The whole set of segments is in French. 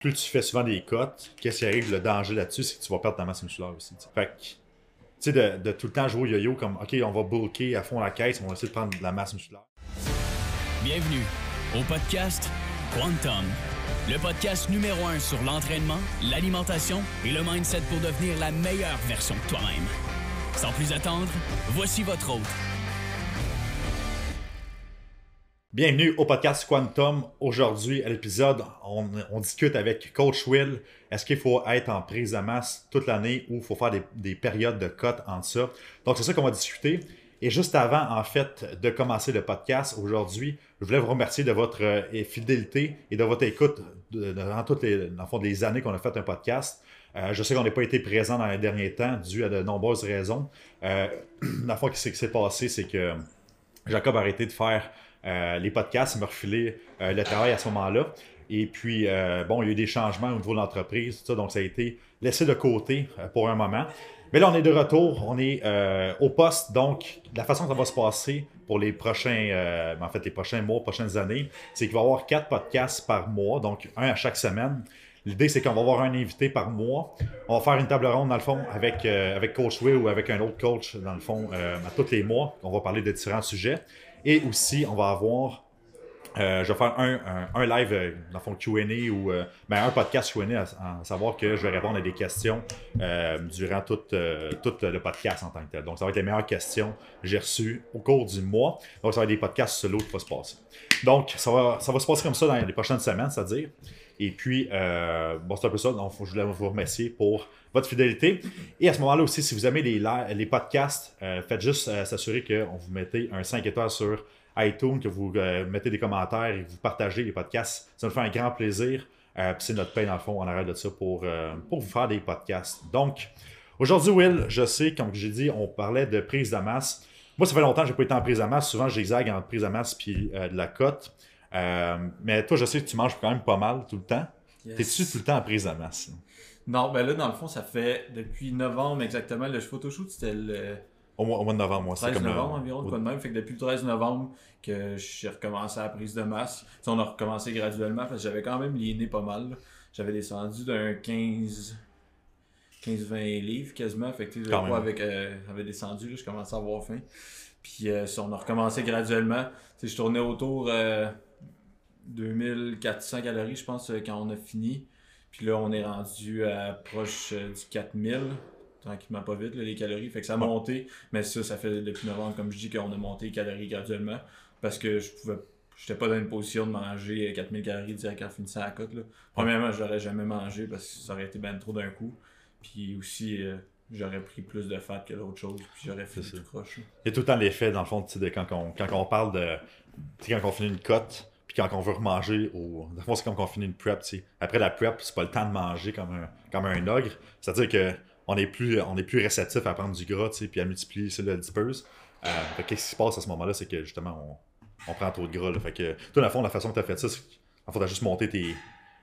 plus tu fais souvent des cotes, qu'est-ce qui arrive, le danger là-dessus, c'est que tu vas perdre ta masse musculaire aussi. Fait que, tu sais, de, tout le temps jouer au yo-yo comme, OK, on va bulker à fond la caisse, on va essayer de prendre de la masse musculaire. Bienvenue au podcast Quantum, le podcast numéro un sur l'entraînement, l'alimentation et le mindset pour devenir la meilleure version de toi-même. Sans plus attendre, voici votre hôte, Bienvenue au podcast Quantum. Aujourd'hui, à l'épisode, on, discute avec Coach Will. Est-ce qu'il faut être en prise de masse toute l'année ou il faut faire des, périodes de cote entre ça? Donc, c'est ça qu'on va discuter. Et juste avant, en fait, de commencer le podcast aujourd'hui, je voulais vous remercier de votre euh, fidélité et de votre écoute durant toutes les, dans les années qu'on a fait un podcast. Euh, je sais qu'on n'a pas été présent dans les derniers temps dû à de nombreuses raisons. La fois ce qui s'est passé, c'est que Jacob a arrêté de faire les podcasts, me refiler euh, le travail à ce moment-là. Et puis, euh, bon, il y a eu des changements au niveau de l'entreprise, donc ça a été laissé de côté pour un moment. Mais là, on est de retour, on est au poste, donc la façon que ça va se passer pour les prochains, en fait, les prochains mois, prochaines années, c'est qu'il va y avoir quatre podcasts par mois, donc un à chaque semaine. L'idée, c'est qu'on va avoir un invité par mois. On va faire une table ronde, dans le fond, avec, avec Coach Will ou avec un autre coach, dans le fond, à tous les mois. On va parler de différents sujets. Et aussi, on va avoir euh, je vais faire un, un, live, euh, dans le fond, QA ou euh, ben, un podcast QA, à, savoir que je vais répondre à des questions durant tout, le podcast en tant que tel. Donc, ça va être les meilleures questions que j'ai reçues au cours du mois. Donc, ça va être des podcasts solo qui vont se passer. Donc, ça va, ça va se passer comme ça dans les prochaines semaines, c'est-à-dire. Et puis, bon, c'est un peu ça. Donc, je voulais vous remercier pour votre fidélité. Et à ce moment-là aussi, si vous aimez les, les podcasts, faites juste s'assurer qu'on vous mettez un 5 étoiles sur iTunes, que vous euh, mettez des commentaires et que vous partagez les podcasts. Ça nous fait un grand plaisir. Euh, c'est notre pain, dans le fond, en arrêt de ça pour, euh, pour vous faire des podcasts. Donc, aujourd'hui, Will, je sais, comme j'ai dit, on parlait de prise de masse. Moi, ça fait longtemps que je n'ai pas été en prise de masse. Souvent, j'exague entre prise de masse et de la cote. mais toi, je sais que tu manges quand même pas mal tout le temps. T'es-tu tout le temps en prise de masse? Non, ben là, dans le fond, ça fait depuis novembre exactement. Le photoshoot, c'était le au mois, de novembre, moi. 13 novembre environ, quoi de même. Fait que depuis le 13 novembre que j'ai recommencé la prise de masse. on a recommencé graduellement parce que j'avais quand même liéné pas mal. J'avais descendu d'un 15... 15-20 livres quasiment. Fait que le poids avec, euh, avait descendu, là, je commençais à avoir faim. Puis euh, on a recommencé graduellement. je tournais autour euh, 2400 calories, je pense, euh, quand on a fini. Puis là, on est rendu à proche du 4000 tranquillement pas vite, les calories. Fait que ça a monté, mais ça, ça fait depuis novembre, comme je dis, qu'on a monté les calories graduellement. Parce que je pouvais j'étais pas dans une position de manger 4000 calories direct en finissant la cote. Là. Premièrement, je n'aurais jamais mangé parce que ça aurait été bien trop d'un coup. Puis aussi, euh, j'aurais pris plus de fat que d'autres choses. Puis j'aurais fait tout croche. Il y a tout le temps l'effet, dans le fond, de quand, on, quand on parle de. Quand on finit une cote, puis quand on veut remanger, au... dans fond, c'est comme quand on finit une prep. Après la prep, c'est pas le temps de manger comme un, comme un ogre. C'est-à-dire que on est plus, on est plus réceptif à prendre du gras, puis à multiplier celui adipeuses. Euh, qu'est-ce qui se passe à ce moment-là, c'est que justement, on, prend trop de gras. Fait que, toi, dans le fond, la façon que tu as fait ça, c'est qu'il faut juste monter tes,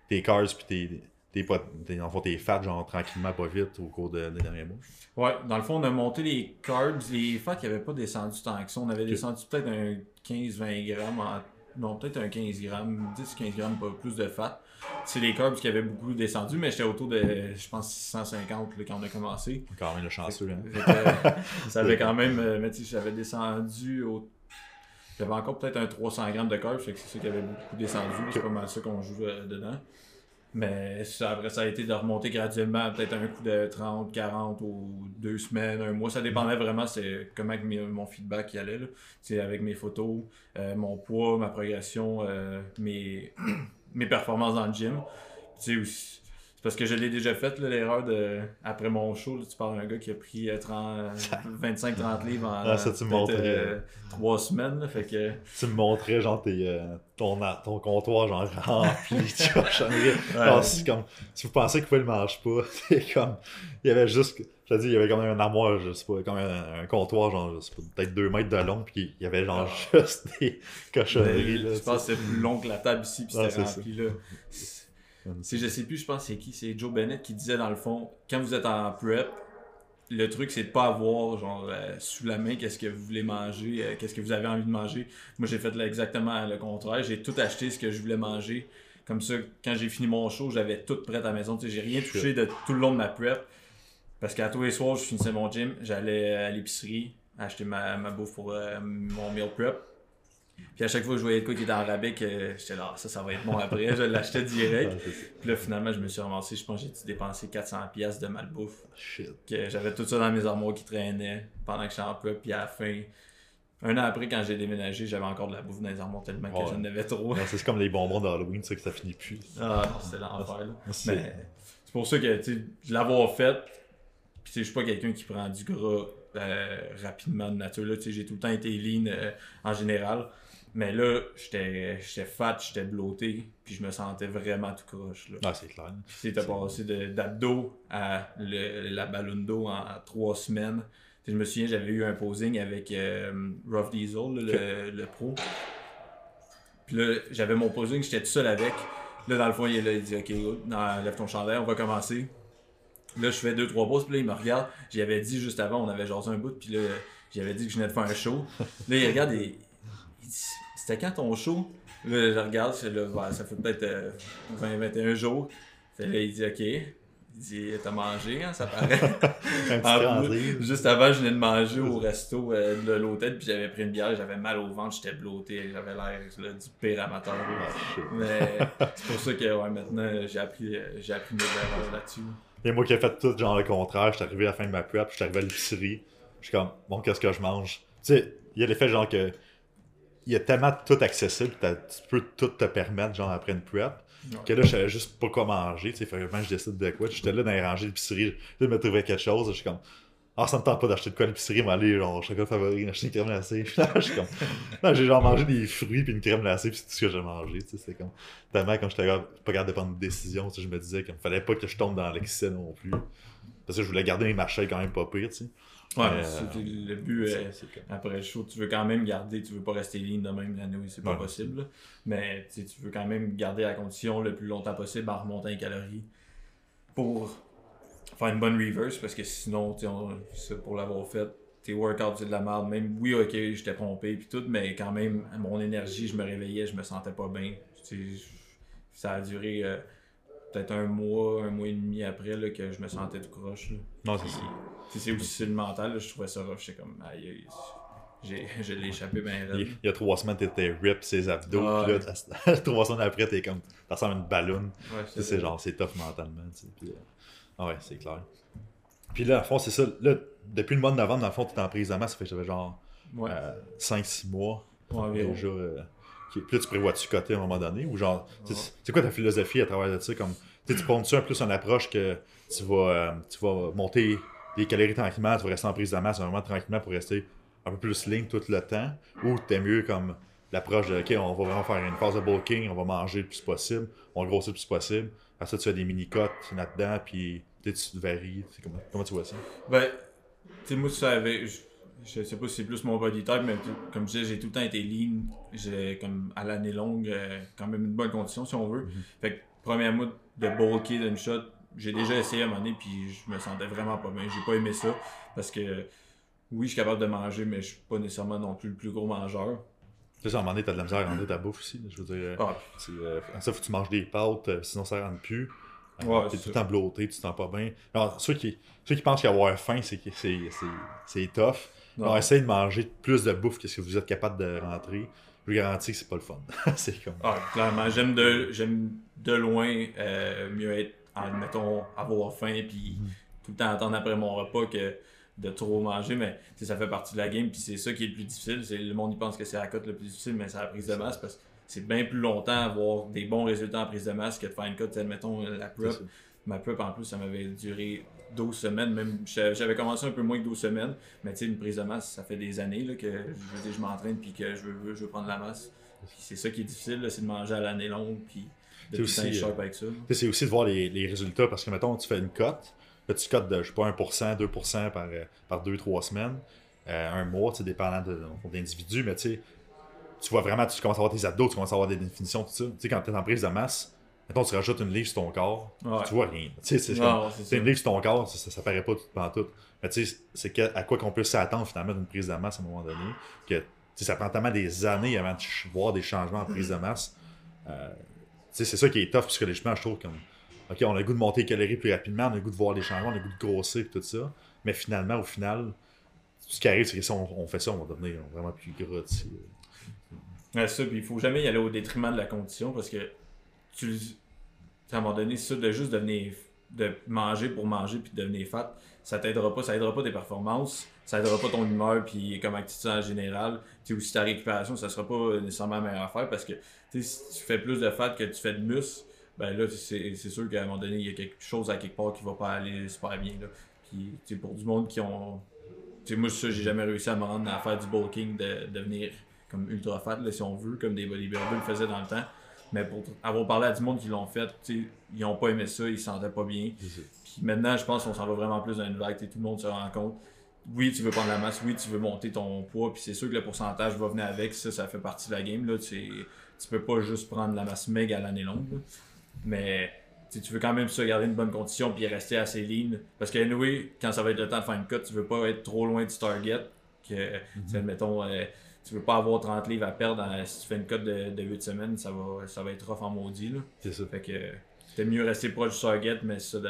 tes carbs puis tes, tes, tes, en tes fats, genre tranquillement, pas vite au cours des derniers mois. Ouais, dans le fond, on a monté les carbs, les fats qui n'avaient pas descendu tant que ça. On avait descendu peut-être un 15-20 grammes, non, peut-être un 15 grammes, 10-15 grammes, pas plus de fat c'est les carbs qui avaient beaucoup descendu, mais j'étais autour de, je pense, 650 quand on a commencé. Quand même le chanceux. Hein. ça avait quand même, euh, mais tu j'avais descendu au. J'avais encore peut-être un 300 grammes de carbs, c'est ça qui avait beaucoup descendu. C'est pas mal ça qu'on joue euh, dedans. Mais ça, après, ça a été de remonter graduellement, peut-être un coup de 30, 40 ou deux semaines, un mois. Ça dépendait vraiment c'est comment mon feedback y allait. Là. Avec mes photos, euh, mon poids, ma progression, mes, mes performances dans le gym. C'est parce que je l'ai déjà fait, l'erreur de. Après mon show, tu parles d'un gars qui a pris 25-30 euh, livres en ah, ça, tu euh, 3 semaines. fait que... Tu me montrais genre euh, ton, ton comptoir genre rempli, tu vois. comme, si vous pensez qu'il ne le mange pas, c'est comme. Il y avait juste. Je te dis, il y avait quand même un armoire, je sais pas, comme un, comptoir, genre, peut-être 2 mètres de long, puis il y avait genre ah. juste des cochonneries. Là, je pense que c'est plus long que la table ici, puis c'était rempli, là. Si je sais plus, je pense c'est qui, c'est Joe Bennett qui disait dans le fond, quand vous êtes en prep, le truc c'est de pas avoir genre euh, sous la main qu'est-ce que vous voulez manger, euh, qu'est-ce que vous avez envie de manger. Moi j'ai fait exactement le contraire, j'ai tout acheté ce que je voulais manger. Comme ça, quand j'ai fini mon show, j'avais tout prêt à la maison. J'ai rien touché de tout le long de ma prep. Parce qu'à tous les soirs, je finissais mon gym, j'allais à l'épicerie acheter ma, ma bouffe pour euh, mon meal prep. Puis à chaque fois que je voyais de quoi qui était en rabais, que j'étais là, Ah, ça, ça va être bon après, je l'achetais direct. Ouais, c'est. Puis là, finalement, je me suis ramassé, je pense que j'ai dépensé 400$ piastres de malbouffe. Shit. Que j'avais tout ça dans mes armoires qui traînaient pendant que j'étais en prep. Puis à la fin, un an après, quand j'ai déménagé, j'avais encore de la bouffe dans les armoires tellement que j'en avais trop. C'est comme les bonbons d'Halloween, ça, que ça finit plus. Ah c'était l'enfer. là. C'est- c'est pour ça que, tu sais, de l'avoir fait, puis tu sais, je suis pas quelqu'un qui prend du gras euh, rapidement de nature. Tu sais, j'ai tout le temps été lean euh, en général. Mais là, j'étais fat, j'étais bloaté, puis je me sentais vraiment tout croche. Là. Ah, c'est clair. T'as passé de- d'abdos à le- la ballon d'eau en trois semaines. Je me souviens, j'avais eu un posing avec euh, Rough Diesel, le, le pro. Puis là, j'avais mon posing, j'étais tout seul avec. Là, dans le fond, il est là, il dit Ok, non, lève ton chandail, on va commencer. Là, je fais deux, trois pauses, puis là, il me regarde. J'y avais dit juste avant, on avait jasé un bout, puis là, j'avais dit que je venais de faire un show. Là, il regarde et il C'était quand ton show? Là, je regarde, là, ça fait peut-être euh, 20-21 jours. Fait là, il dit Ok. Il dit T'as mangé, hein, ça paraît. En plus, juste avant, je venais de manger au resto euh, de l'hôtel, puis j'avais pris une bière, j'avais mal au ventre, j'étais bloaté, j'avais l'air du pire amateur. là. Ah. Mais c'est pour ça que ouais, maintenant, j'ai appris, euh, j'ai appris mes erreurs là-dessus. Et moi qui ai fait tout genre le contraire, je suis arrivé à la fin de ma prep, je suis arrivé à l'épicerie, je suis comme, bon, qu'est-ce que je mange? Tu sais, il y a l'effet genre que il y a tellement de tout accessible, tu peux tout te permettre genre après une prep, Ouais. que là je savais juste pas quoi manger, tu sais, vraiment je décide de quoi. J'étais là dans les rangées d'épicerie, je me trouvais quelque chose, je suis comme, ah, ça me tente pas d'acheter de quoi à l'épicerie, mais aller genre chocolat favori, acheter une crème glacée. Là, je suis comme, non, j'ai genre mangé des fruits puis une crème glacée, puis c'est tout ce que j'ai mangé, tu sais, c'est comme, tellement quand j'étais pas capable de prendre une décision, tu sais, je me disais qu'il fallait pas que je tombe dans l'excès non plus. Parce que je voulais garder mes marchés quand même pas pire, tu sais. Ouais, Euh, le but. euh, après le show, tu veux quand même garder, tu veux pas rester lean de même l'année, oui, c'est pas Ouais. possible. là. Mais tu veux quand même garder la condition le plus longtemps possible en remontant les calories pour faire une bonne reverse parce que sinon, on- pour l'avoir fait, tes workouts c'est de la merde. Même, oui, ok, j'étais pompé puis tout, mais quand même, mon énergie, je me réveillais, je me sentais pas bien. Ça a duré euh, peut-être un mois, un mois et demi après là, que je me sentais tout croche. là. Non, c'est ça. C'est aussi le mental, là, je trouvais ça rough. J'étais comme, aïe, je l'ai échappé bien Il, raide. il y a trois semaines, t'étais rip ses abdos, Ah, puis là, ouais. trois semaines après, t'es comme, t'as à une ballonne. Ouais, c'est genre, c'est tough mentalement, tu sais. Puis, euh, ah ouais, c'est clair. Puis là, à fond, c'est ça. Là, depuis le mois de novembre, dans le fond, t'es en prise de masse, ça fait que j'avais genre Ouais, 5-6 mois. ouais, environ. déjà. euh, qui- Puis là, tu prévois-tu coter à un moment donné Ou genre, c'est quoi ta philosophie à travers de ça comme, tu prends-tu un plus une approche que tu vas, euh, tu vas monter les calories tranquillement, tu vas rester en prise de masse vraiment tranquillement pour rester un peu plus ligne tout le temps Ou t'es mieux comme l'approche de, ok, on va vraiment faire une phase de bulking, on va manger le plus possible, on grossit le plus possible. Après ça, tu fais des mini-cotes là-dedans, puis tu tu varies. Comment, comment tu vois ça? Ben, tu sais, moi, ça avait. Je, je sais pas si c'est plus mon body type, mais comme je disais, j'ai tout le temps été lean. J'ai, comme à l'année longue, euh, quand même une bonne condition, si on veut. Fait que, premier mois de bulker d'une shot, j'ai déjà essayé à un moment donné, puis je me sentais vraiment pas bien. J'ai pas aimé ça, parce que. Oui, je suis capable de manger, mais je suis pas nécessairement non plus le plus gros mangeur. Tu sais, à un moment donné, t'as de la misère à rentrer ta bouffe aussi. je veux dire, Ah, euh, ça, faut que tu manges des pâtes, euh, sinon ça rentre plus. Euh, Ouais, t'es tout le temps bloaté, tu te sens pas bien. Alors, ceux qui, ceux qui pensent qu'avoir faim, c'est, c'est, tough. Alors, essayez de manger plus de bouffe que ce que vous êtes capable de rentrer. Je vous garantis que c'est pas le fun. c'est comme. Ah, clairement, j'aime de, j'aime de loin euh, mieux être, admettons, avoir faim puis tout le temps attendre après mon repas que de trop manger, mais ça fait partie de la game puis c'est ça qui est le plus difficile. C'est, le monde pense que c'est la cote le plus difficile, mais c'est la prise de masse parce que c'est bien plus longtemps avoir des bons résultats en prise de masse que de faire une cote, admettons, la c'est prep. Ma prep en plus, ça m'avait duré 12 semaines, même j'avais commencé un peu moins que 12 semaines, mais tu sais, une prise de masse, ça fait des années là, que je, m'entraîne puis que je veux, je veux prendre la masse. Puis c'est ça qui est difficile, c'est de manger à l'année longue puis C'est aussi, euh, c'est aussi de voir les, les résultats parce que, mettons, tu fais une cote, là, tu cotes de, je sais pas, 1%, 2% par, euh, par 2-3 semaines, euh, un mois, tu dépendant de, de l'individu, mais tu sais, tu vois vraiment, tu commences à avoir tes abdos, tu commences à avoir des définitions, tout ça. Tu sais, quand tu es en prise de masse, mettons, tu rajoutes une livre sur ton corps, Ouais. tu vois rien. Tu sais, c'est une livre sur ton corps, ça, ça, ça paraît pas tout pendant tout. Mais tu sais, c'est que- à quoi qu'on peut s'attendre finalement d'une prise de masse à un moment donné, que ça prend tellement des années avant de voir des changements en prise de masse. Euh, c'est ça qui est tough psychologiquement, je trouve. Comme, ok, on a le goût de monter les calories plus rapidement, on a le goût de voir les changements, on a le goût de grossir et tout ça. Mais finalement, au final, ce qui arrive, c'est que si on, fait ça, on va devenir vraiment plus gras. Ouais, ça, puis il faut jamais y aller au détriment de la condition parce que tu à un moment donné, ça de juste devenir de manger pour manger puis de devenir fat, ça t'aidera pas, ça aidera pas tes performances, ça aidera pas ton humeur puis comme activité en général, tu aussi ta récupération, ça sera pas nécessairement la meilleure affaire parce que si tu fais plus de fat que tu fais de muscle, ben là c'est sûr qu'à un moment donné, il y a quelque chose à quelque part qui va pas aller super bien là. Puis pour du monde qui ont moi ça j'ai jamais réussi à me rendre à faire du bulking de devenir comme ultra fat là, si on veut comme des bodybuilders le faisaient dans le temps mais pour avoir parlé à du monde qui l'ont fait, ils n'ont pas aimé ça, ils se sentaient pas bien. Puis maintenant, je pense qu'on s'en va vraiment plus dans une vague, tout le monde se rend compte. Oui, tu veux prendre la masse, oui, tu veux monter ton poids, puis c'est sûr que le pourcentage va venir avec, ça, ça fait partie de la game. Là. Tu, tu peux pas juste prendre la masse méga à l'année longue. Mais tu veux quand même ça garder une bonne condition puis rester assez lean. Parce que, anyway, quand ça va être le temps de faire une cut, tu veux pas être trop loin du target. Que, mm mettons, euh, tu veux pas avoir 30 livres à perdre si tu fais une cote de, de 8 semaines, ça va, ça va être rough en maudit. C'est ça. Fait que t'es mieux rester proche du target, mais ça de,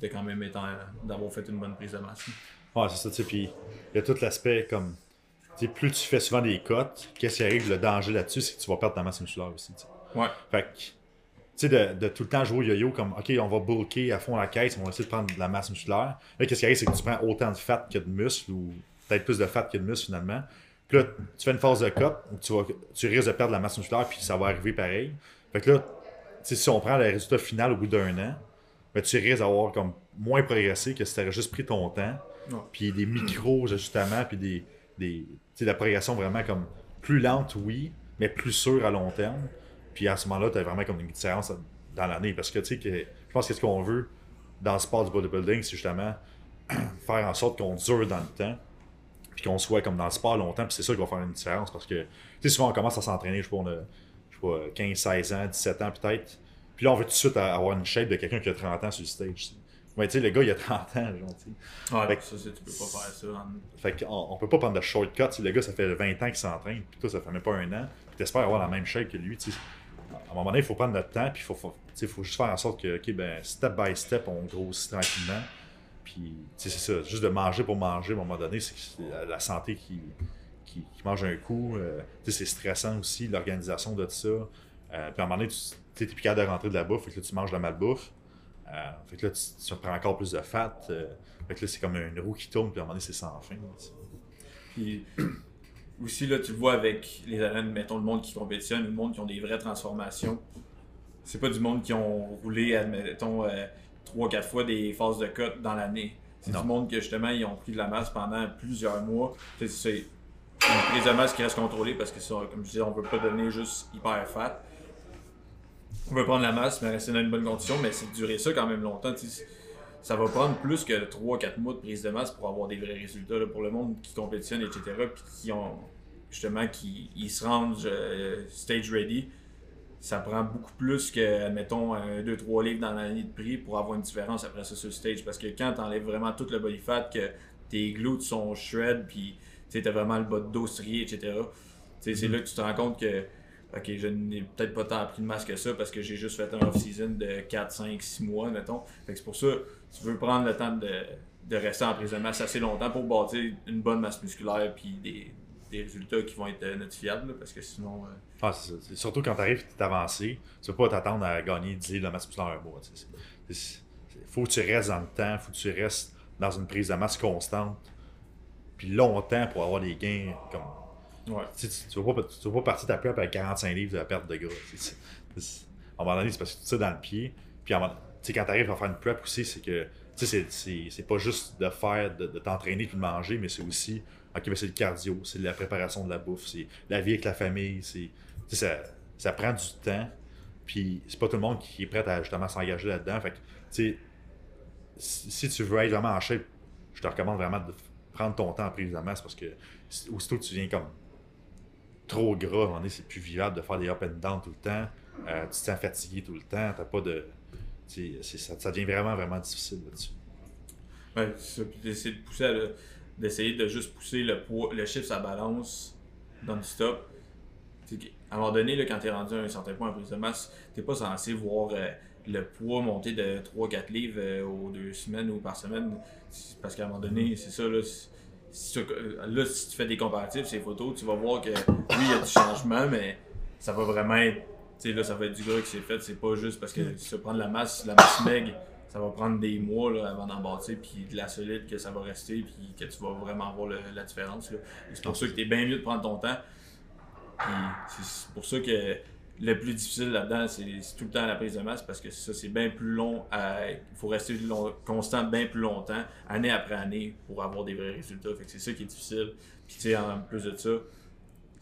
de quand même d'avoir fait une bonne prise de masse. Ouais, c'est ça, tu sais. Puis il y a tout l'aspect comme. sais plus tu fais souvent des cotes, qu'est-ce qui arrive, le danger là-dessus, c'est que tu vas perdre ta masse musculaire aussi. Ouais. Fait que, tu sais, de, de, tout le temps jouer au yo-yo comme, OK, on va bulker à fond la caisse, on va essayer de prendre de la masse musculaire. Là, qu'est-ce qui arrive, c'est que tu prends autant de fat que de muscle, ou peut-être plus de fat que de muscle finalement. Puis là, tu fais une phase de cut, tu, vas, tu risques de perdre la masse musculaire, puis ça va arriver pareil. Fait que là, si on prend le résultat final au bout d'un an, ben, tu risques d'avoir comme moins progressé que si tu avais juste pris ton temps, puis des micro-ajustements, puis des, des de la progression vraiment comme plus lente, oui, mais plus sûre à long terme. Puis à ce moment-là, tu as vraiment comme une différence dans l'année. Parce que tu sais, que, je pense que ce qu'on veut dans le sport du bodybuilding, c'est justement faire en sorte qu'on dure dans le temps puis qu'on soit comme dans le sport longtemps, puis c'est ça qui va faire une différence parce que, tu sais, souvent on commence à s'entraîner, je sais pas, on a, je sais pas, 15, 16 ans, 17 ans peut-être, puis là on veut tout de suite avoir une shape de quelqu'un qui a 30 ans sur le stage. Ouais, tu sais, le gars, il a 30 ans, genre, tu Ouais, ça, tu peux pas faire ça. Fait qu'on on peut pas prendre de shortcut. Le gars, ça fait 20 ans qu'il s'entraîne, puis toi, ça fait même pas un an, puis t'espères avoir la même shape que lui, tu sais. À un moment donné, il faut prendre notre temps, puis il faut, faut, faut juste faire en sorte que, OK, ben, step by step, on grossit tranquillement. Puis, c'est ça, juste de manger pour manger, à un moment donné, c'est la santé qui, qui, mange un coup. Euh, c'est stressant aussi, l'organisation de tout ça. Euh, puis, à un moment donné, tu es plus capable de rentrer de la bouffe, fait que là, tu manges de la malbouffe. Euh, fait que là, tu, tu, prends encore plus de fat. Euh, fait que là, c'est comme une roue qui tourne, puis à un moment donné, c'est sans fin. Puis, aussi, là, tu le vois avec les arènes, mettons, le monde qui compétitionne, le monde qui ont des vraies transformations. C'est pas du monde qui ont roulé, admettons, 3-4 fois des phases de cut dans l'année. C'est du monde que justement ils ont pris de la masse pendant plusieurs mois. C'est une prise de masse qui reste contrôlée parce que ça, comme je disais, on veut pas devenir juste hyper fat. On veut prendre la masse mais rester dans une bonne condition, mais c'est durer ça quand même longtemps. Ça va prendre plus que 3-4 mois de prise de masse pour avoir des vrais résultats pour le monde qui compétitionne, etc. Puis qui ont justement qui ils se rendent euh, stage ready ça prend beaucoup plus que, admettons, 2-3 livres dans l'année de prix pour avoir une différence après ça sur le stage. Parce que quand tu enlèves vraiment tout le body fat, que tes glutes sont shred, puis tu as vraiment le bas de dos strié, etc. C'est mm-hmm. là que tu te rends compte que, ok, je n'ai peut-être pas tant pris de masse que ça parce que j'ai juste fait un off-season de 4, 5, 6 mois, mettons. Fait c'est pour ça, tu veux prendre le temps de, rester en prise de masse assez longtemps pour bâtir une bonne masse musculaire puis des, résultats qui vont être euh, notifiables, parce que sinon. Euh, ah, c'est Surtout quand tu arrives, tu es avancé, tu ne vas pas t'attendre à gagner 10 de masse musculaire un mois. Il faut que tu restes dans le temps, faut que tu restes dans une prise de masse constante, puis longtemps pour avoir des gains comme. Ouais. Tu ne vas, pas partir ta prep avec 45 livres de perte de gras. à un moment donné, c'est parce que tu ça dans le pied. Puis quand tu arrives à faire une prep aussi, c'est que c'est pas juste de faire, de, t'entraîner puis de manger, mais c'est aussi OK, ben c'est le cardio, c'est la préparation de la bouffe, c'est la vie avec la famille, c'est ça, ça prend du temps. Puis c'est pas tout le monde qui est prêt à justement s'engager là-dedans. Fait que, tu sais, si tu veux être vraiment en shape, je te recommande vraiment de prendre ton temps de masse parce que aussitôt que tu viens comme trop gras, c'est plus vivable de faire des up and down tout le temps. Euh, tu te sens fatigué tout le temps, t'as pas de. Ça, ça devient vraiment, vraiment difficile là-dessus. Ouais, c'est ça. de pousser à d'essayer de juste pousser le poids, le chiffre sa balance non-stop. à un moment donné, là, quand tu es rendu à un certain point en prise de masse, tu pas censé voir euh, le poids monter de 3-4 livres euh, aux deux semaines ou par semaine. Parce qu'à un moment donné, mm. c'est ça, là, si tu, là, si tu fais des comparatifs, ces photos, tu vas voir que oui, il y a du changement, mais ça va vraiment être. Tu sais, là, ça va être du gras qui s'est fait. C'est pas juste parce que tu vas prendre la masse, la masse meg, ça va prendre des mois là, avant d'en bâtir, puis de la solide que ça va rester, puis que tu vas vraiment voir la différence. C'est pour ça que tu bien mieux de prendre ton temps. c'est pour ça que le plus difficile là-dedans, c'est tout le temps la prise de masse parce que ça, c'est bien plus long. Il faut rester constant bien plus longtemps, année après année, pour avoir des vrais résultats. Fait que c'est ça qui est difficile. Puis, tu sais, en plus de ça,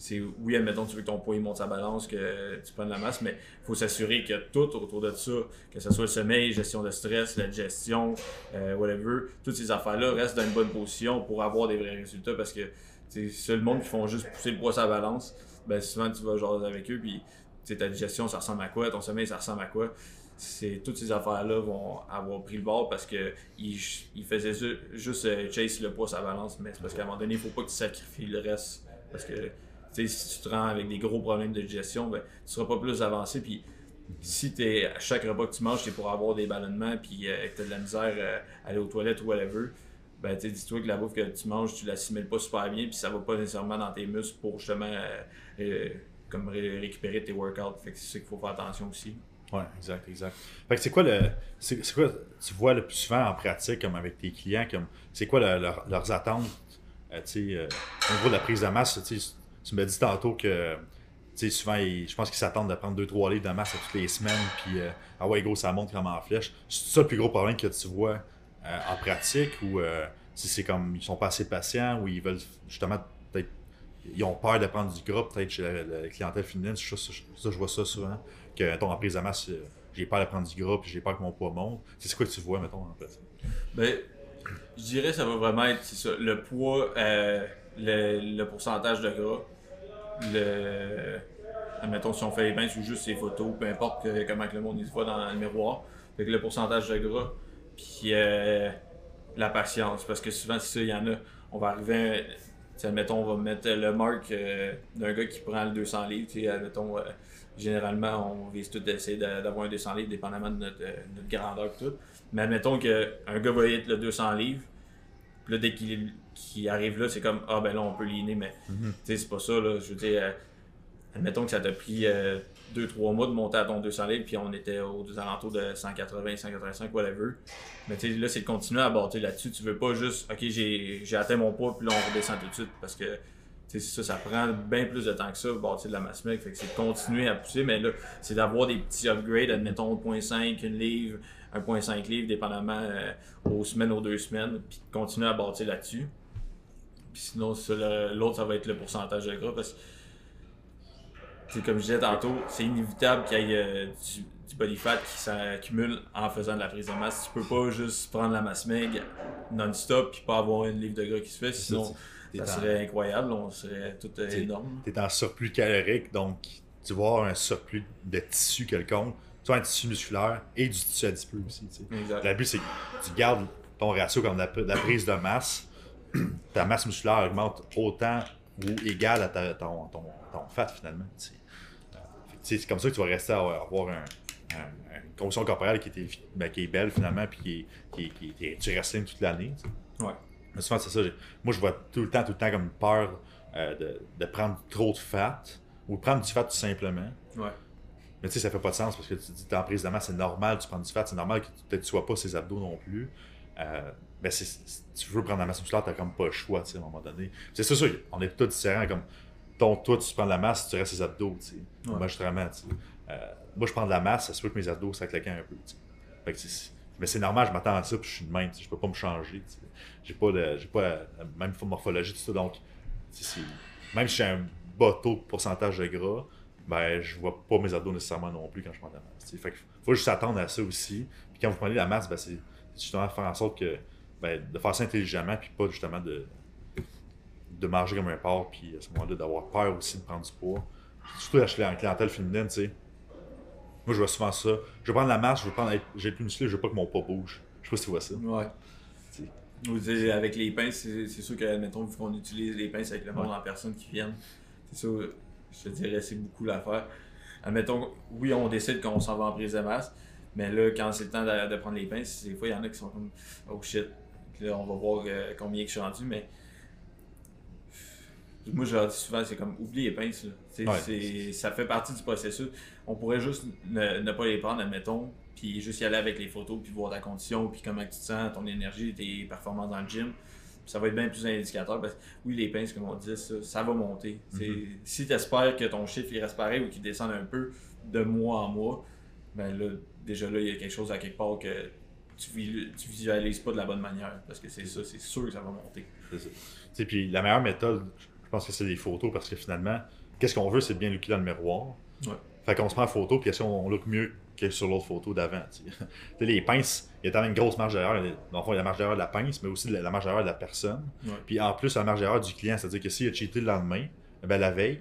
c'est oui, admettons, tu veux que ton poids monte sa balance, que tu prennes la masse, mais il faut s'assurer que tout autour de ça, que ce soit le sommeil, gestion de stress, la gestion, euh, whatever, toutes ces affaires-là restent dans une bonne position pour avoir des vrais résultats parce que c'est le monde qui font juste pousser le poids sa balance, ben souvent tu vas genre avec eux, puis ta digestion, ça ressemble à quoi, ton sommeil, ça ressemble à quoi? C'est, toutes ces affaires-là vont avoir pris le bord parce que il, faisait juste euh, chase le poids, sa balance, mais c'est parce qu'à un moment donné, il faut pas que tu sacrifies le reste. Parce que si tu te rends avec des gros problèmes de digestion, ben, tu seras pas plus avancé. Puis si es, à chaque repas que tu manges, c'est pour avoir des ballonnements, puis euh, que tu as de la misère euh, à aller aux toilettes ou whatever, ben, dis-toi que la bouffe que tu manges, tu l'assimiles pas super bien, puis ça va pas nécessairement dans tes muscles pour justement comme récupérer tes workouts. Fait que c'est qu'il faut faire attention aussi. Ouais, exact, exact. Fait que c'est quoi le. C'est quoi tu vois le plus souvent en pratique comme avec tes clients, comme c'est quoi leurs attentes? Euh, euh, au niveau de la prise de masse, tu me dis tantôt que souvent je pense qu'ils s'attendent à prendre 2-3 livres de masse toutes les semaines, puis euh, ah ouais gros ça monte comme en flèche. C'est ça le plus gros problème que tu vois en pratique ou si c'est comme ils sont pas assez patients ou ils veulent justement ils ont peur de prendre du gras, peut-être chez la, clientèle féminine. Ça, je vois ça souvent. Que, ton en prise de masse, euh, j'ai peur de prendre du gras, puis j'ai peur que mon poids monte. C'est quoi que tu vois, mettons, en fait? Ben, je dirais que ça va vraiment être le poids, euh, le, pourcentage de gras, le. Admettons, si on fait les bains ou juste ses photos, peu importe comment que le monde se voit dans le miroir. Fait que le pourcentage de gras, puis euh, la patience. Parce que souvent, c'est ça, il y en a. On va arriver admettons, on va mettre le marque euh, d'un gars qui prend le 200 livres. Admettons, euh, généralement, on vise tout d'essayer d'avoir un 200 livres, dépendamment de notre, euh, grandeur et tout. Mais admettons qu'un gars va être le 200 livres, puis là, dès qu'il arrive là, c'est comme, ah ben là, on peut l'iner, mais mm-hmm. c'est pas ça, là. Je veux dire, admettons que ça t'a pris 2-3 mois de monter à ton 200 livres, puis on était aux alentours de 180, 185, whatever. Mais tu sais, là, c'est de continuer à bâtir là-dessus. Tu veux pas juste, OK, j'ai atteint mon poids, puis là, on redescend tout de suite, parce que ça, ça prend bien plus de temps que ça, bâtir de la masse mec. Fait que c'est de continuer à pousser, mais là, c'est d'avoir des petits upgrades, admettons 0.5, une livre, 1.5 livres, dépendamment euh, aux semaines, aux deux semaines, puis continuer à bâtir là-dessus. Sinon, l'autre, ça va être le pourcentage de gras, parce que comme je disais tantôt, c'est inévitable qu'il y ait euh, du, body fat qui s'accumule en faisant de la prise de masse. Tu peux pas juste prendre la masse meg non-stop et pas avoir une livre de gras qui se fait, sinon ça, serait incroyable, on serait tout euh, énorme. Tu es en surplus calorique, donc tu vas avoir un surplus de tissu quelconque, soit un tissu musculaire et du tissu adipeux aussi. Le but, c'est que tu gardes ton ratio comme la, la prise de masse, ta masse musculaire augmente autant ou égale à ton, ton, ton, fat finalement c'est comme ça que tu vas rester à avoir un, une condition corporelle qui, ben, qui est belle finalement, puis qui, qui, qui, tu restes toute l'année. Ouais. Mais souvent, c'est ça. Moi, je vois tout le temps, tout le temps comme peur euh, de, de, prendre trop de fat ou prendre du fat tout simplement. Ouais. Mais tu sais, ça fait pas de sens parce que tu dis, t'es en prise de masse, c'est normal, tu prends du fat, c'est normal que tu ne sois pas ses abdos non plus. Euh, ben si tu veux prendre la masse musculaire, t'as comme pas le choix, tu sais, à un moment donné. C'est ça, on est tous différents. Comme ton, toi, tu prends de la masse, tu restes ses abdos, tu sais. Moi, je euh, moi, je prends de la masse, ça se peut que mes abdos, ça claque un peu, fait que mais c'est normal, je m'attends à ça, puis je suis de même, je peux pas me changer, J'ai pas, j'ai pas la même morphologie, tout ça, donc, même si j'ai un bas taux de pourcentage de gras, ben, je vois pas mes abdos nécessairement non plus quand je prends de la masse, Fait que faut juste s'attendre à ça aussi. Puis quand vous prenez de la masse, ben, c'est justement faire en sorte que, ben, de faire ça intelligemment, puis pas justement de de manger comme un porc, puis à ce moment-là, d'avoir peur aussi de prendre du poids. Surtout la clientèle féminine, tu sais. Moi, je vois souvent ça. Je vais prendre la marche, je veux prendre, j'ai plus musclé, je veux pas que mon poids bouge. Je sais pas si tu vois ça. Ouais. avec les pinces, c'est sûr que, mettons, vu qu'on utilise les pinces avec le monde en personne qui viennent, c'est ça. je te dirais, c'est beaucoup l'affaire. Admettons, oui, on décide qu'on s'en va en prise de masse, mais là, quand c'est le temps de, de prendre les pinces, des fois, il y en a qui sont comme Oh shit, Puis là, on va voir euh, combien que je suis rendu, mais moi, je leur dis souvent, c'est comme oublie les pinces. là. Ouais. Ça fait partie du processus. On pourrait juste ne, ne pas les prendre, admettons, puis juste y aller avec les photos, puis voir ta condition, puis comment tu te sens, ton énergie, tes performances dans le gym. Puis ça va être bien plus un indicateur parce que oui, les pinces, comme on dit, ça, ça va monter. C'est- Si tu espères que ton chiffre il reste pareil ou qu'il descende un peu de mois en mois, ben là, déjà là, il y a quelque chose à quelque part que tu, tu visualises pas de la bonne manière. Parce que c'est ça, c'est sûr que ça va monter. C'est ça. Puis la meilleure méthode, pense que c'est les photos parce que finalement, qu'est-ce qu'on veut, c'est bien looker dans le miroir. Ouais. Fait qu'on se prend en photo, puis est-ce qu'on look mieux que sur l'autre photo d'avant. les pinces, il y a tellement une grosse marge d'erreur. Dans le fond, il y a la marge d'erreur de la pince, mais aussi de la, la marge d'erreur de la personne. Ouais. Puis en plus, la marge d'erreur du client, c'est-à-dire que s'il a cheaté le lendemain, ben, la veille,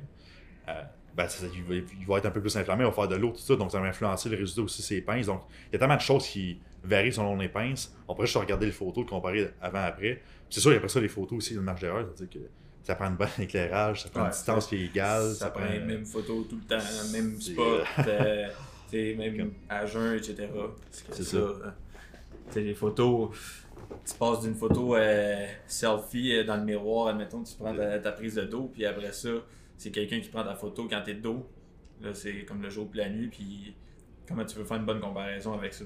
euh, ben, ça- il, va, il va être un peu plus inflammé, il va faire de l'eau, tout ça, donc ça va influencer le résultat aussi ses pinces. Donc, il y a tellement de choses qui varient selon les pinces. On pourrait juste regarder les photos, comparer avant-après. C'est sûr, il y a après ça les photos aussi, une marge d'erreur, c'est-à-dire que ça prend un bon éclairage, ça prend Ouais, une distance qui est égale. Ça, prend prend les mêmes photos tout le temps, même spot, euh, même à jeun, etc. C'est ça. ça. T'sais, les photos, tu passes d'une photo euh, selfie euh, dans le miroir, admettons, tu prends ta, ta prise de dos, puis après ça, c'est quelqu'un qui prend ta photo quand t'es de dos. Là, c'est comme le jour puis la nuit, puis comment tu veux faire une bonne comparaison avec ça?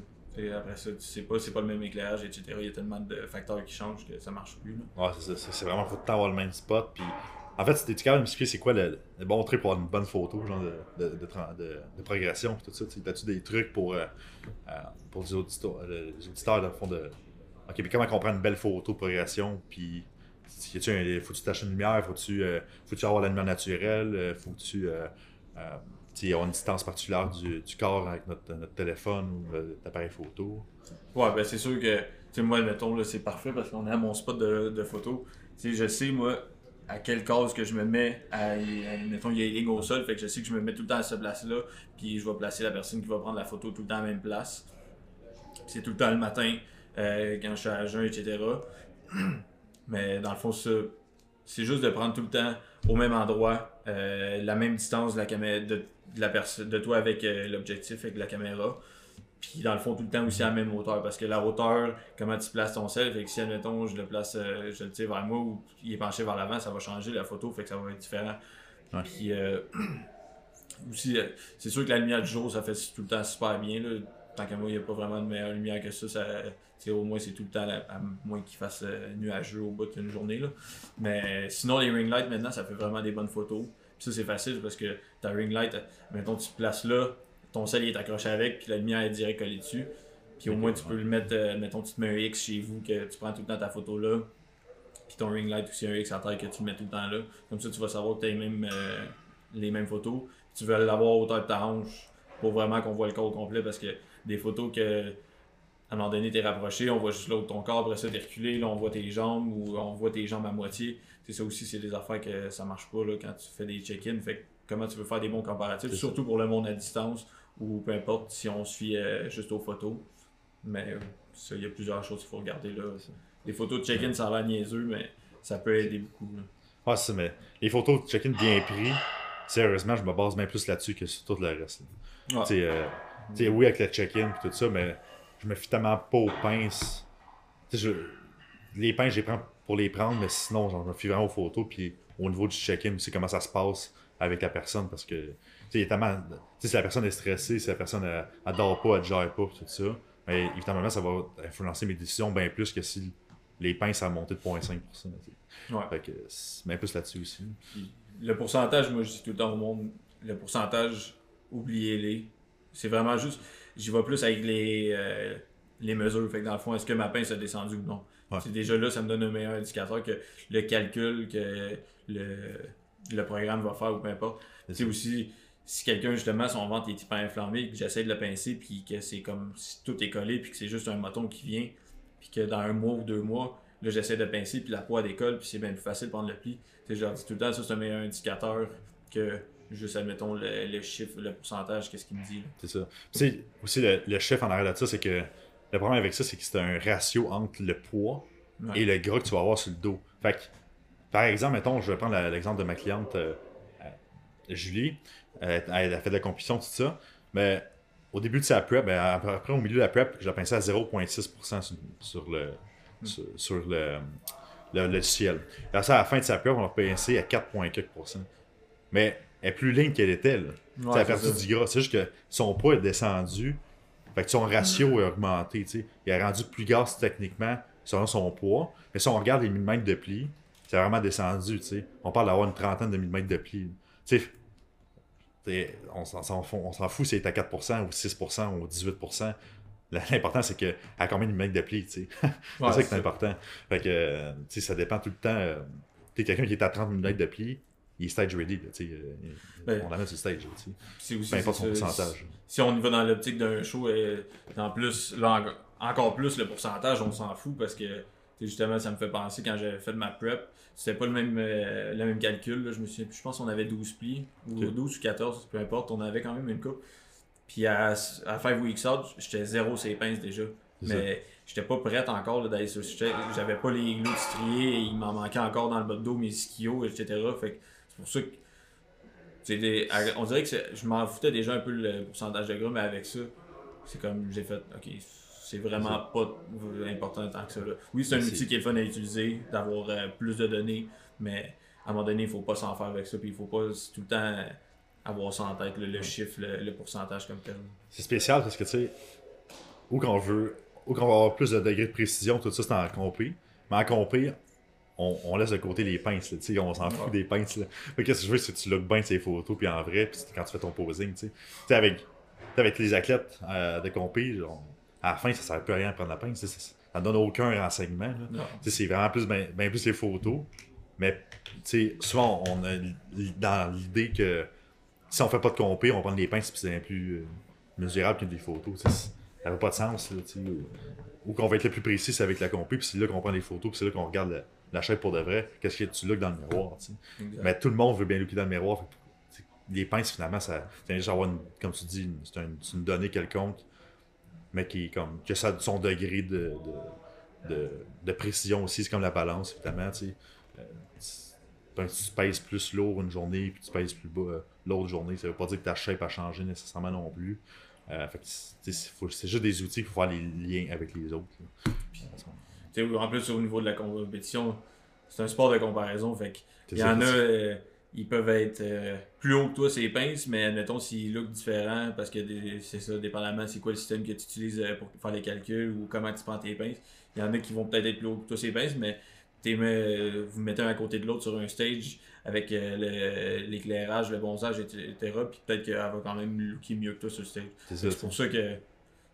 Après ça, tu sais pas, c'est pas le même éclairage, etc. Il y a tellement de facteurs qui changent que ça marche plus. Là. Ouais, c'est ça. C'est- vraiment faut tout le temps avoir le même spot. Puis, en fait, c'était capable de m'expliquer c'est quoi le, le bon truc pour avoir une bonne photo, genre de, de, de, progression, tout ça. T'as-tu des trucs pour, euh, euh, pour les auditeurs, les auditeurs, dans le fond, de. Ok, puis comment on prend une belle photo de progression, puis. Faut-tu tâcher une lumière, faut-tu euh, faut-tu avoir la lumière naturelle, euh, faut-tu euh, sais, avoir une distance particulière du, du corps avec notre, notre téléphone ou euh, l'appareil photo. Ouais, ben c'est sûr que, tu sais, moi, mettons, là, c'est parfait parce qu'on est à mon spot de, de photo. Tu je sais, moi, à quelle case que je me mets, à, mettons, il y a les lignes au sol, fait que je sais que je me mets tout le temps à cette place-là, puis je vais placer la personne qui va prendre la photo tout le temps à la même place. C'est tout le temps le matin, euh, quand je suis à jeun, etc. Mais dans le fond, c'est juste de prendre tout le temps au même endroit, euh, la même distance de la caméra, de la perso- de toi avec euh, l'objectif, avec la caméra. Puis dans le fond, tout le temps aussi à la même hauteur. Parce que la hauteur, comment tu places ton sel, fait que si, admettons, je le place, euh, je le tire vers moi ou il est penché vers l'avant, ça va changer la photo, fait que ça va être différent. Ouais. Puis euh, aussi, euh, c'est sûr que la lumière du jour, ça fait tout le temps super bien. Là. Tant qu'à moi, il n'y a pas vraiment de meilleure lumière que ça. ça au moins, c'est tout le temps, à, à moins qu'il fasse nuageux au bout d'une journée. Là. Mais sinon, les ring lights, maintenant, ça fait vraiment des bonnes photos. Puis ça, c'est facile parce que ta ring light, mettons, tu te places là, ton sel il est accroché avec, puis la lumière est direct collée dessus. Puis au moins, tu peux le mettre, euh, mettons, tu te mets un X chez vous, que tu prends tout le temps ta photo là. Puis ton ring light aussi un X à terre que tu le mets tout le temps là. Comme ça, tu vas savoir que tu as les mêmes, euh, les mêmes photos. Tu veux l'avoir à hauteur de ta hanche pour vraiment qu'on voit le corps au complet parce que des photos que à un moment donné t'es rapproché, on voit juste l'autre de ton corps, après ça t'es reculé, là on voit tes jambes ou on voit tes jambes à moitié. C'est ça aussi, c'est des affaires que ça marche pas là, quand tu fais des check-in. Fait que comment tu veux faire des bons comparatifs, ça. surtout pour le monde à distance ou peu importe si on se fie euh, juste aux photos. Mais euh, ça, il y a plusieurs choses qu'il faut regarder là. Les photos de check-in, ça a l'air niaiseux, mais ça peut aider beaucoup. là. Ouais, c'est mais les photos de check-in bien pris, sérieusement, je me base bien plus là-dessus que sur tout le reste. Ouais. Tu sais, euh, oui, avec le check-in et tout ça, mais je me fie tellement pas aux pinces. Je- les pinces, je les prends pour les prendre, mais sinon, genre, je me fie vraiment aux photos, puis au niveau du check-in, c'est comment ça se passe avec la personne, parce que, tu sais, tellement. Si la personne est stressée, si la personne, elle, elle dort pas, elle gère pas, tout ça, mais évidemment, ça va influencer mes décisions bien plus que si les pinces a monté de 0.5%. tu sais. Ouais. Fait que c'est bien plus là-dessus aussi. Puis le pourcentage, moi je dis tout le temps au monde, le pourcentage, oubliez-les. C'est vraiment juste, j'y vais plus avec les, euh, les mesures. Fait que dans le fond, est-ce que ma pince a descendu ou non? Ouais. C'est déjà là, ça me donne un meilleur indicateur que le calcul que le, le programme va faire ou peu importe. C'est aussi, si quelqu'un justement, son ventre est hyper inflammé, que j'essaie de le pincer, puis que c'est comme si tout est collé, puis que c'est juste un moton qui vient, puis que dans un mois ou deux mois, là j'essaie de pincer, puis la poids décolle, puis c'est bien plus facile de prendre le pli. Tu sais, je leur dis tout le temps, ça c'est un meilleur indicateur que juste, admettons, le, le chiffre, le pourcentage, qu'est-ce qu'il me dit. C'est ça. Tu sais, aussi, le, le chef en arrière de ça, c'est que le problème avec ça, c'est que c'est un ratio entre le poids Ouais. et le gras que tu vas avoir sur le dos. Fait que, par exemple, mettons, je vais prendre l'exemple de ma cliente. euh, euh, Julie, elle, elle a fait de la compétition, tout ça. Mais au début de sa prep, ben, après au milieu de la prep, je la pensais à 0,6% sur, sur le, sur, sur le, le, le ciel. Là, ça, à la fin de sa prep, on l'a pensé à 4,4%. Mais elle est plus ligne qu'elle était. Là. Ouais, elle a perdu ça. du gras. C'est juste que son poids est descendu. Fait que son ratio est augmenté. tu sais. Il a rendu plus gras techniquement selon son poids. Mais si on regarde les millimètres de pli, c'est vraiment descendu. tu sais. On parle d'avoir une trentaine de millimètres de pli. Tu sais, t'sais, on s'en fout, on s'en fout si elle est à 4% ou 6% ou 18%. L'important, c'est que à combien de millimètres de pli, tu sais. c'est Ouais, ça qui est c'est- important. Fait que, euh, tu sais, ça dépend tout le temps. euh, tu sais, quelqu'un qui est à 30 millimètres de pli, il est stage ready, là, euh, Ben, on la met sur le stage, aussi Peu importe son pourcentage. Si on y va dans l'optique d'un show, et en plus, là, encore plus le pourcentage, on s'en fout parce que justement, ça me fait penser quand j'avais fait ma prep, c'était pas le même, euh, le même calcul. là. je me plus, je pense qu'on avait 12 plis, ou Ok. 12 ou 14, peu importe, on avait quand même une coupe. Puis à, à 5 weeks out, j'étais zéro ses pinces déjà. Mais j'étais pas prête encore d'aller sur J'avais pas les glutes striés, il m'en manquait encore dans le bas de dos mes ischios, etc. Fait que c'est pour ça que des- on dirait que je m'en foutais déjà un peu le pourcentage de gras, mais avec ça, c'est comme j'ai fait, ok, c'est vraiment pas important tant que ça. là. Oui, c'est un outil qui est fun à utiliser, d'avoir euh, plus de données, mais à un moment donné, il faut pas s'en faire avec ça, puis il faut pas tout le temps avoir ça en tête, le, le chiffre, le, le pourcentage comme tel. C'est spécial parce que, tu sais, où qu'on veut, où qu'on va avoir plus de degrés de précision, tout ça, c'est en compé. Mais en compé, on, on laisse de côté les pinces, là, on s'en fout Ouais. des pinces, là. Fait que je veux, c'est que tu looks bien ces photos, puis en vrai, puis quand tu fais ton posing, tu sais. Avec, avec les athlètes euh, de compé, à la fin, ça sert plus à rien de prendre la pince, ça, ça donne aucun renseignement, c'est vraiment plus, ben, ben plus les photos. Mais souvent, on a dans l'idée que si on fait pas de compé, on va prendre les pinces puis c'est bien plus euh, mesurable que des photos. Ça n'a pas de sens. Là, ou qu'on va être le plus précis, c'est avec la compé, puis c'est là qu'on prend les photos, puis c'est là qu'on regarde la, la shape pour de vrai. Qu'est-ce que tu looks dans le miroir. tu sais. Exact. Mais tout le monde veut bien looker dans le miroir. fait les pinces, finalement, ça juste avoir, une, comme tu dis, une- c'est un- c'est une donnée quelconque, mais qui est comme, que ça a son degré de, de, de, de précision aussi. C'est comme la balance, évidemment. Tu sais. Euh, tu- tu pèses plus lourd une journée, puis tu pèses plus bas euh, l'autre journée. Ça veut pas dire que ta shape a changé nécessairement non plus. Euh, c'est juste des outils pour faire les liens avec les autres. En plus, au niveau de la compétition, c'est un sport de comparaison. Fait il y en a, euh, ils peuvent être euh, plus haut que toi, ces pinces, mais admettons s'ils look différents, parce que c'est ça, dépendamment c'est quoi le système que tu utilises euh, pour faire les calculs ou comment tu prends tes pinces. Il y en a qui vont peut-être être plus haut que toi, ces pinces, mais euh, vous mettez un à côté de l'autre sur un stage avec le- l'éclairage, le bronzage, etc. Puis peut-être qu'elle va quand même looker mieux que toi sur le stage. C'est pour ça que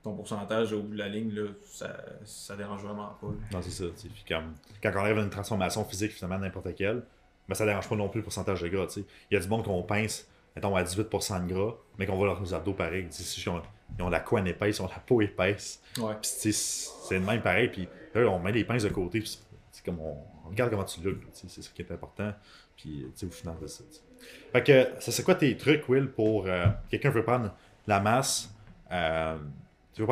ton pourcentage au bout de la ligne, là, ça, ça dérange vraiment pas. là. Non, c'est ça. comme, quand on arrive à une transformation physique, finalement, n'importe quelle, ben, ça dérange pas non plus le pourcentage de gras. Il y a du monde qu'on pince, mettons, à 18% de gras, mais qu'on voit leurs abdos pareil. Ils ont, ils ont la couenne épaisse, ils ont la peau épaisse. Ouais. Puis c'est le même pareil. Puis là, on met les pinces de côté. C'est comme on, on regarde comment tu looks. là, tu sais, C'est ça qui est important. Puis au final de ça. Fait que, ça c'est quoi tes trucs, Will, pour euh, quelqu'un veut prendre la masse euh, tu veux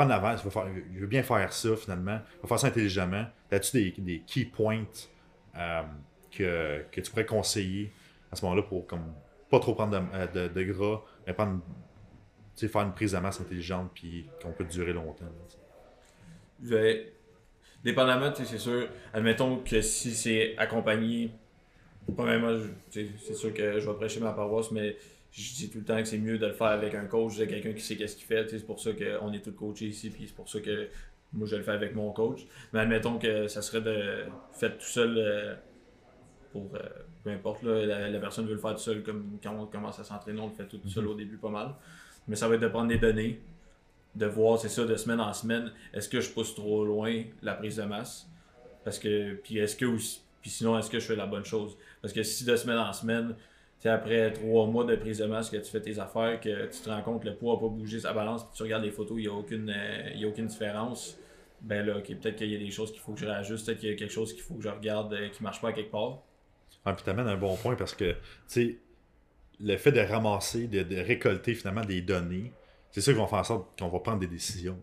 il veut bien faire ça finalement, il veut faire ça intelligemment. As-tu des, des key points euh, que, que tu pourrais conseiller à ce moment-là pour comme pas trop prendre de, euh, de- gras, mais prendre, faire une prise de masse intelligente puis qu'on peut durer longtemps. Dépendamment, c'est sûr. Admettons que si c'est accompagné, tu sais, c'est sûr que je vais prêcher ma paroisse, mais je dis tout le temps que c'est mieux de le faire avec un coach, de quelqu'un qui sait qu'est-ce qu'il fait. C'est pour ça qu'on est tous coachés ici, puis c'est pour ça que moi je le fais avec mon coach. Mais admettons que ça serait de faire tout seul euh, pour euh, peu importe, là, la, la personne veut le faire tout seul, comme quand on commence à s'entraîner, on le fait tout seul au début pas mal. Mais ça va être de prendre des données, de voir, c'est ça, de semaine en semaine, est-ce que je pousse trop loin la prise de masse? Parce que, puis est-ce que, puis sinon, est-ce que je fais la bonne chose? Parce que si de semaine en semaine, sais, après trois mois de prise de masse que tu fais tes affaires, que tu te rends compte que le poids n'a pas bougé sa balance, puis tu regardes les photos, il n'y a, aucune, euh, il y a aucune différence, ben là, peut-être qu'il y a des choses qu'il faut que je réajuste, peut-être qu'il y a quelque chose qu'il faut que je regarde euh, qui marche pas à quelque part. Ah, puis t'amènes un bon point parce que, tu sais, le fait de ramasser, de, de récolter finalement des données, c'est ça qui va faire en sorte qu'on va prendre des décisions.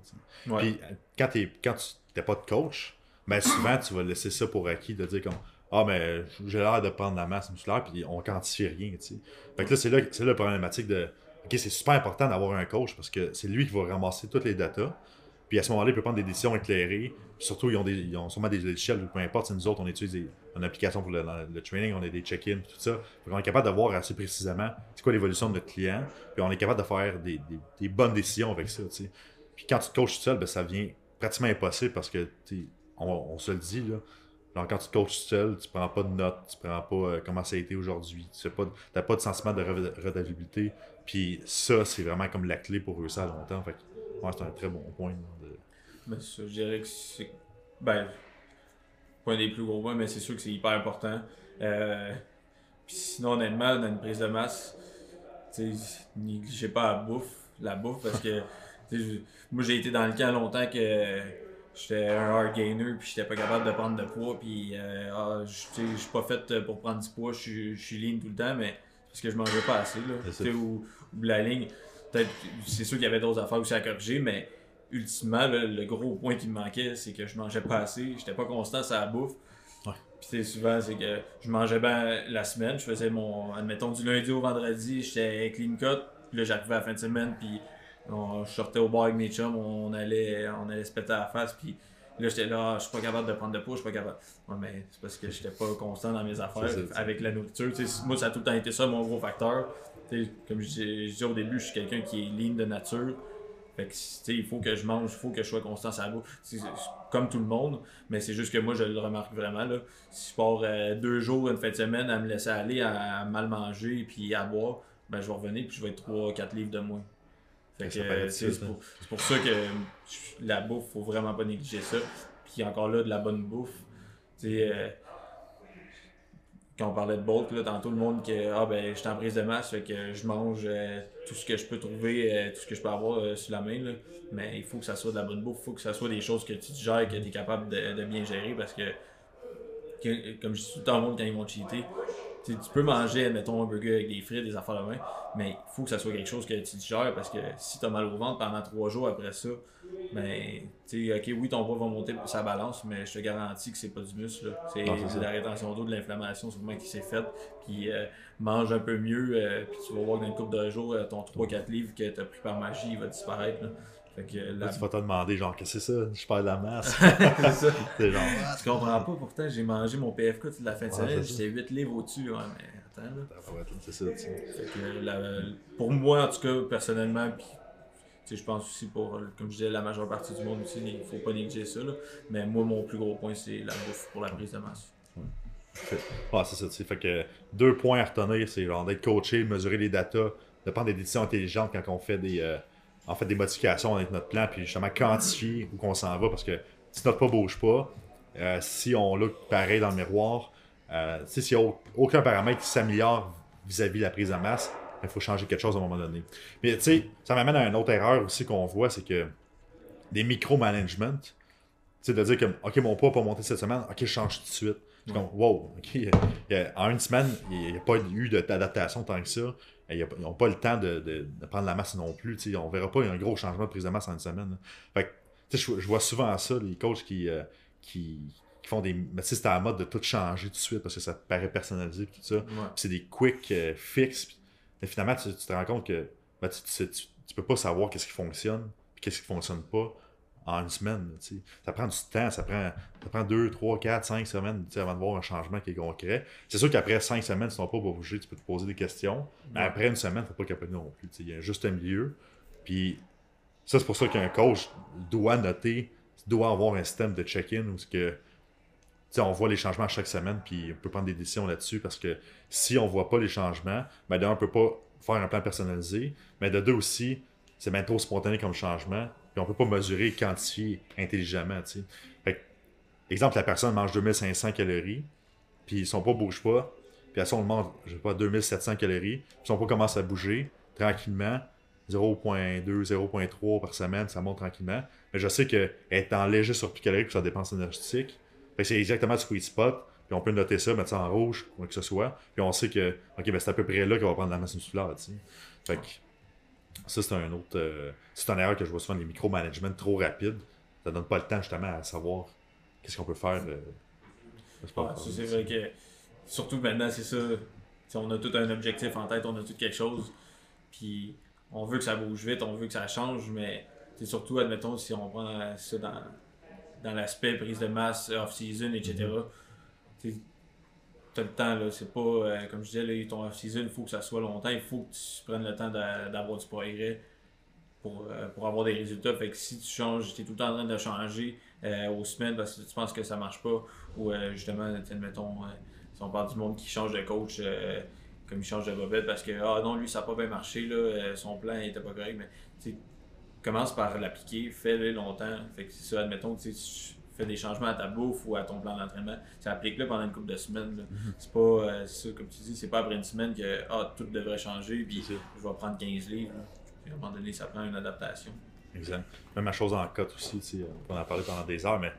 Puis quand, t'es- quand tu n'es pas de coach, ben souvent tu vas laisser ça pour acquis de dire comme Ah, mais j'ai l'air de prendre la masse musculaire, puis on quantifie rien, tu. Fait que là, c'est là, la problématique de. Ok, c'est super important d'avoir un coach parce que c'est lui qui va ramasser toutes les datas. Puis à ce moment-là, il peut prendre des décisions éclairées. Puis surtout, ils ont, des, ils ont sûrement des échelles, peu importe. Si nous autres, on utilise une application pour le, le training, on a des check-ins, tout ça. Fait on est capable de voir assez précisément c'est quoi l'évolution de notre client. Puis on est capable de faire des, des- bonnes décisions avec ça. tu sais. Puis quand tu te coaches tout seul, ben, ça devient pratiquement impossible parce que on, on se le dit. Là, Genre, quand tu coaches seul, tu prends pas de notes, tu prends pas euh, comment ça a été aujourd'hui, tu n'as pas de sentiment de re- redevabilité. Puis ça, c'est vraiment comme la clé pour réussir à longtemps. Fait ouais, c'est un très bon point. là, de- Mais je dirais que c'est. Ben, un des plus gros points, mais c'est sûr que c'est hyper important. Euh, puis sinon, honnêtement, dans une prise de masse, négligez pas la bouffe, la bouffe, parce que moi j'ai été dans le camp longtemps que j'étais un hard gainer, puis j'étais pas capable de prendre de poids, puis euh, ah, je suis pas fait pour prendre du poids, je suis- je suis lean tout le temps, mais c'est parce que je mangeais pas assez. Là. Ou, ou la ligne, peut-être, c'est sûr qu'il y avait d'autres affaires aussi à corriger, mais ultimement, là, le gros point qui me manquait, c'est que je mangeais pas assez, j'étais pas constant sur la bouffe. Ouais. Puis souvent, c'est que je mangeais bien la semaine, je faisais mon, admettons, du lundi au vendredi, j'étais clean cut, puis là, j'arrivais à la fin de semaine, puis on, je sortais au bar avec mes chums, on allait, on allait se péter à la face, puis là, j'étais là, Ah, je suis pas capable de prendre de poids, je suis pas capable. Ouais, mais c'est parce que j'étais pas constant dans mes affaires avec la nourriture. Moi, ça a tout le temps été ça, mon gros facteur. Comme je dis- je disais au début, je suis quelqu'un qui est lean de nature. Fait que, il faut que je mange, il faut que je sois constant sur la bouffe. C'est- c'est comme tout le monde, mais c'est juste que moi, je le remarque vraiment. Là. Si je pars euh, deux jours, une fin de semaine, à me laisser aller, à, à mal manger puis à boire, ben, je vais revenir puis je vais être 3-4 livres de moins. C'est difficile, c'est pour, c'est pour ça que euh, la bouffe, faut vraiment pas négliger ça. Puis encore là, de la bonne bouffe. Euh, quand on parlait de bulk, là, tantôt le monde que ah ben je suis en prise de masse, fait que je mange euh, tout ce que je peux trouver, euh, tout ce que je peux avoir euh, sur la main. Là. Mais il faut que ça soit de la bonne bouffe, il faut que ça soit des choses que tu digères, que tu es capable de, de bien gérer parce que, que- comme je dis tout le temps au monde quand ils vont cheater, tu peux manger, mettons, un burger avec des frites, des affaires de main, mais il faut que ça soit quelque chose que tu digères parce que si tu as mal au ventre pendant trois jours après ça, ben, tu sais, ok, oui, ton poids va monter sa balance, mais je te garantis que c'est pas du muscle. C'est de ça. la rétention d'eau, de l'inflammation, sûrement qui s'est faite. Puis euh, mange un peu mieux, euh, puis tu vas voir que dans une couple de jours, euh, ton 3-4 livres que tu as pris par magie, il va disparaître. là. Fait que euh, Là, la... tu vas te demander, genre, qu'est-ce que c'est ça? Je perds de la masse? c'est ça. c'est genre, Tu comprends pas, pourtant, j'ai mangé mon PFK toute la fin de Ouais, semaine, j'étais 8 livres au-dessus. Ouais, mais attends, là. c'est ça, tu sais. Fait que la- pour moi, en tout cas, personnellement, puis tu sais, je pense aussi pour, euh, comme je disais, la majeure partie du monde aussi, il faut pas négliger ça. là. Mais moi, mon plus gros point, c'est la bouffe pour la prise de masse. Ah, c'est ça, tu sais. Fait que deux points à retenir, c'est genre d'être coaché, mesurer les datas, de prendre des décisions intelligentes quand on fait des, euh, en fait, des modifications avec notre plan, puis justement quantifier où qu'on s'en va, parce que si notre pas bouge pas, euh, si on look pareil dans le miroir, euh, s'il n'y a au- aucun paramètre qui s'améliore vis-à-vis de la prise de masse, il faut changer quelque chose à un moment donné. Mais tu sais, ça m'amène à une autre erreur aussi qu'on voit, c'est que des micro-management, sais, de dire que, OK, mon poids pas monté cette semaine, OK, je change tout de suite. C'est comme, wow, OK, a- en une semaine, il n'y a pas eu d'adaptation tant que ça. A- Ils n'ont pas le temps de, de- de prendre la masse non plus. tu sais. On ne verra pas un gros changement de prise de masse en une semaine. là. Fait que, je, je vois souvent ça, les coachs qui, euh, qui, qui font des. Mais tu sais, c'est à la mode de tout changer tout de suite parce que ça paraît personnalisé et tout ça. C'est des quick euh, fix. Puis, mais finalement, tu, tu te rends compte que ben, tu, tu- tu peux pas savoir qu'est-ce qui fonctionne et qu'est-ce qui fonctionne pas en une semaine. là. Ça prend du temps, ça prend, ça prend 2, 3, 4, 5 semaines avant de voir un changement qui est concret. C'est sûr qu'après 5 semaines, si tu n'as pas bougé, tu peux te poser des questions. Mais après une semaine, il ne faut pas capoter non plus. Il y a juste un milieu. Puis ça, c'est pour ça qu'un coach doit noter, doit avoir un système de check-in où ce que, on voit les changements à chaque semaine, puis on peut prendre des décisions là-dessus parce que si on voit pas les changements, ben d'un, on peut pas faire un plan personnalisé, mais de deux aussi, c'est bien trop spontané comme changement, puis on peut pas mesurer, quantifier intelligemment, exemple, la personne mange 2500 calories, puis son poids bouge pas, puis à ça, on le mange, je sais pas, 2700 calories, puis son poids commence à bouger tranquillement, 0.2, 0.3 par semaine, ça monte tranquillement. Mais je sais que être en léger surplus calorique pour sa dépense énergétique, c'est exactement le sweet spot. Puis on peut noter ça, mettre ça en rouge, quoi que ce soit. Puis on sait que, ok, ben c'est à peu près là qu'on va prendre la masse musculaire. Fait que ça, c'est un autre. euh, c'est une erreur que je vois souvent, les micro-management trop rapides. Ça donne pas le temps justement à savoir qu'est-ce qu'on peut faire. euh. c'est vrai que, surtout maintenant, c'est ça. on a tout un objectif en tête, on a tout quelque chose. Puis on veut que ça bouge vite, on veut que ça change, mais c'est surtout, admettons, si on prend ça dans, dans l'aspect prise de masse, off-season, etc. as le temps, là. C'est pas, euh, comme je disais, là, ton off-season, il faut que ça soit longtemps, il faut que tu prennes le temps d'avoir du progrès pour, euh, pour avoir des résultats. Fait que si tu changes, tu es tout le temps en train de changer euh, aux semaines parce que tu penses que ça marche pas, ou justement, admettons, si on parle du monde qui change de coach, comme il change de bobette parce que, ah non, lui, ça n'a pas bien marché, là, son plan n'était pas correct, mais commence par l'appliquer, fais-le longtemps. Fait que c'est ça, admettons tu fais des changements à ta bouffe ou à ton plan d'entraînement, tu appliques-le pendant une couple de semaines. Mhm. C'est pas, euh, ça, comme tu dis, c'est pas après une semaine que ah, tout devrait changer, puis je vais prendre 15 livres. Puis à un moment donné, ça prend une adaptation. Exact. Même la chose en cote aussi, on en a parlé pendant des heures. mais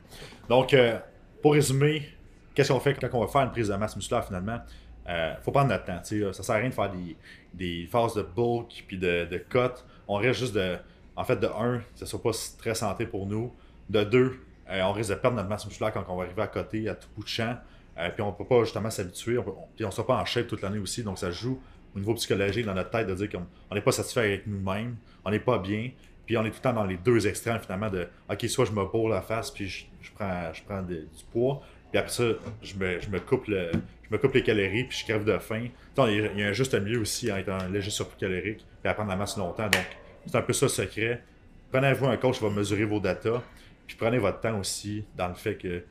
Donc, euh, pour résumer, qu'est-ce qu'on fait quand on va faire une prise de masse musculaire finalement? Il euh, faut prendre notre temps. Ça sert à rien de faire des, des phases de bulk puis de, de cut. On reste juste de en fait, de un, ce ne soit pas très santé pour nous. De deux, euh, on risque de perdre notre masse musculaire quand on va arriver à côté, à tout bout de champ. Euh, puis on ne peut pas justement s'habituer. Puis on ne sera pas en shape toute l'année aussi. Donc ça joue au niveau psychologique dans notre tête de dire qu'on n'est pas satisfait avec nous-mêmes, on n'est pas bien. Puis on est tout le temps dans les deux extrêmes finalement de OK, soit je me bourre la face, puis je, prends, je prends du poids. Puis après ça, je me, je me coupe le, je me coupe les calories, puis je crève de faim. Il y a un juste milieu aussi en étant léger surplus calorique, puis à prendre la masse longtemps. Donc, c'est un peu ça le secret. Prenez-vous un coach qui va mesurer vos datas. Puis prenez votre temps aussi dans le fait que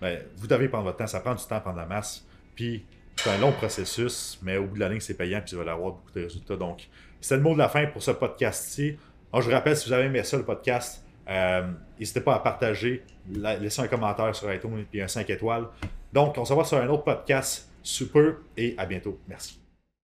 ben, vous devez prendre votre temps. Ça prend du temps pendant la masse. Puis c'est un long processus, mais au bout de la ligne, c'est payant. Puis vous allez avoir beaucoup de résultats. Donc, c'est le mot de la fin pour ce podcast-ci. je vous rappelle, si vous avez aimé ça, le podcast, euh, n'hésitez pas à partager, laisser un commentaire sur iTunes et un 5 étoiles. Donc, on se revoit sur un autre podcast. Super et à bientôt. Merci.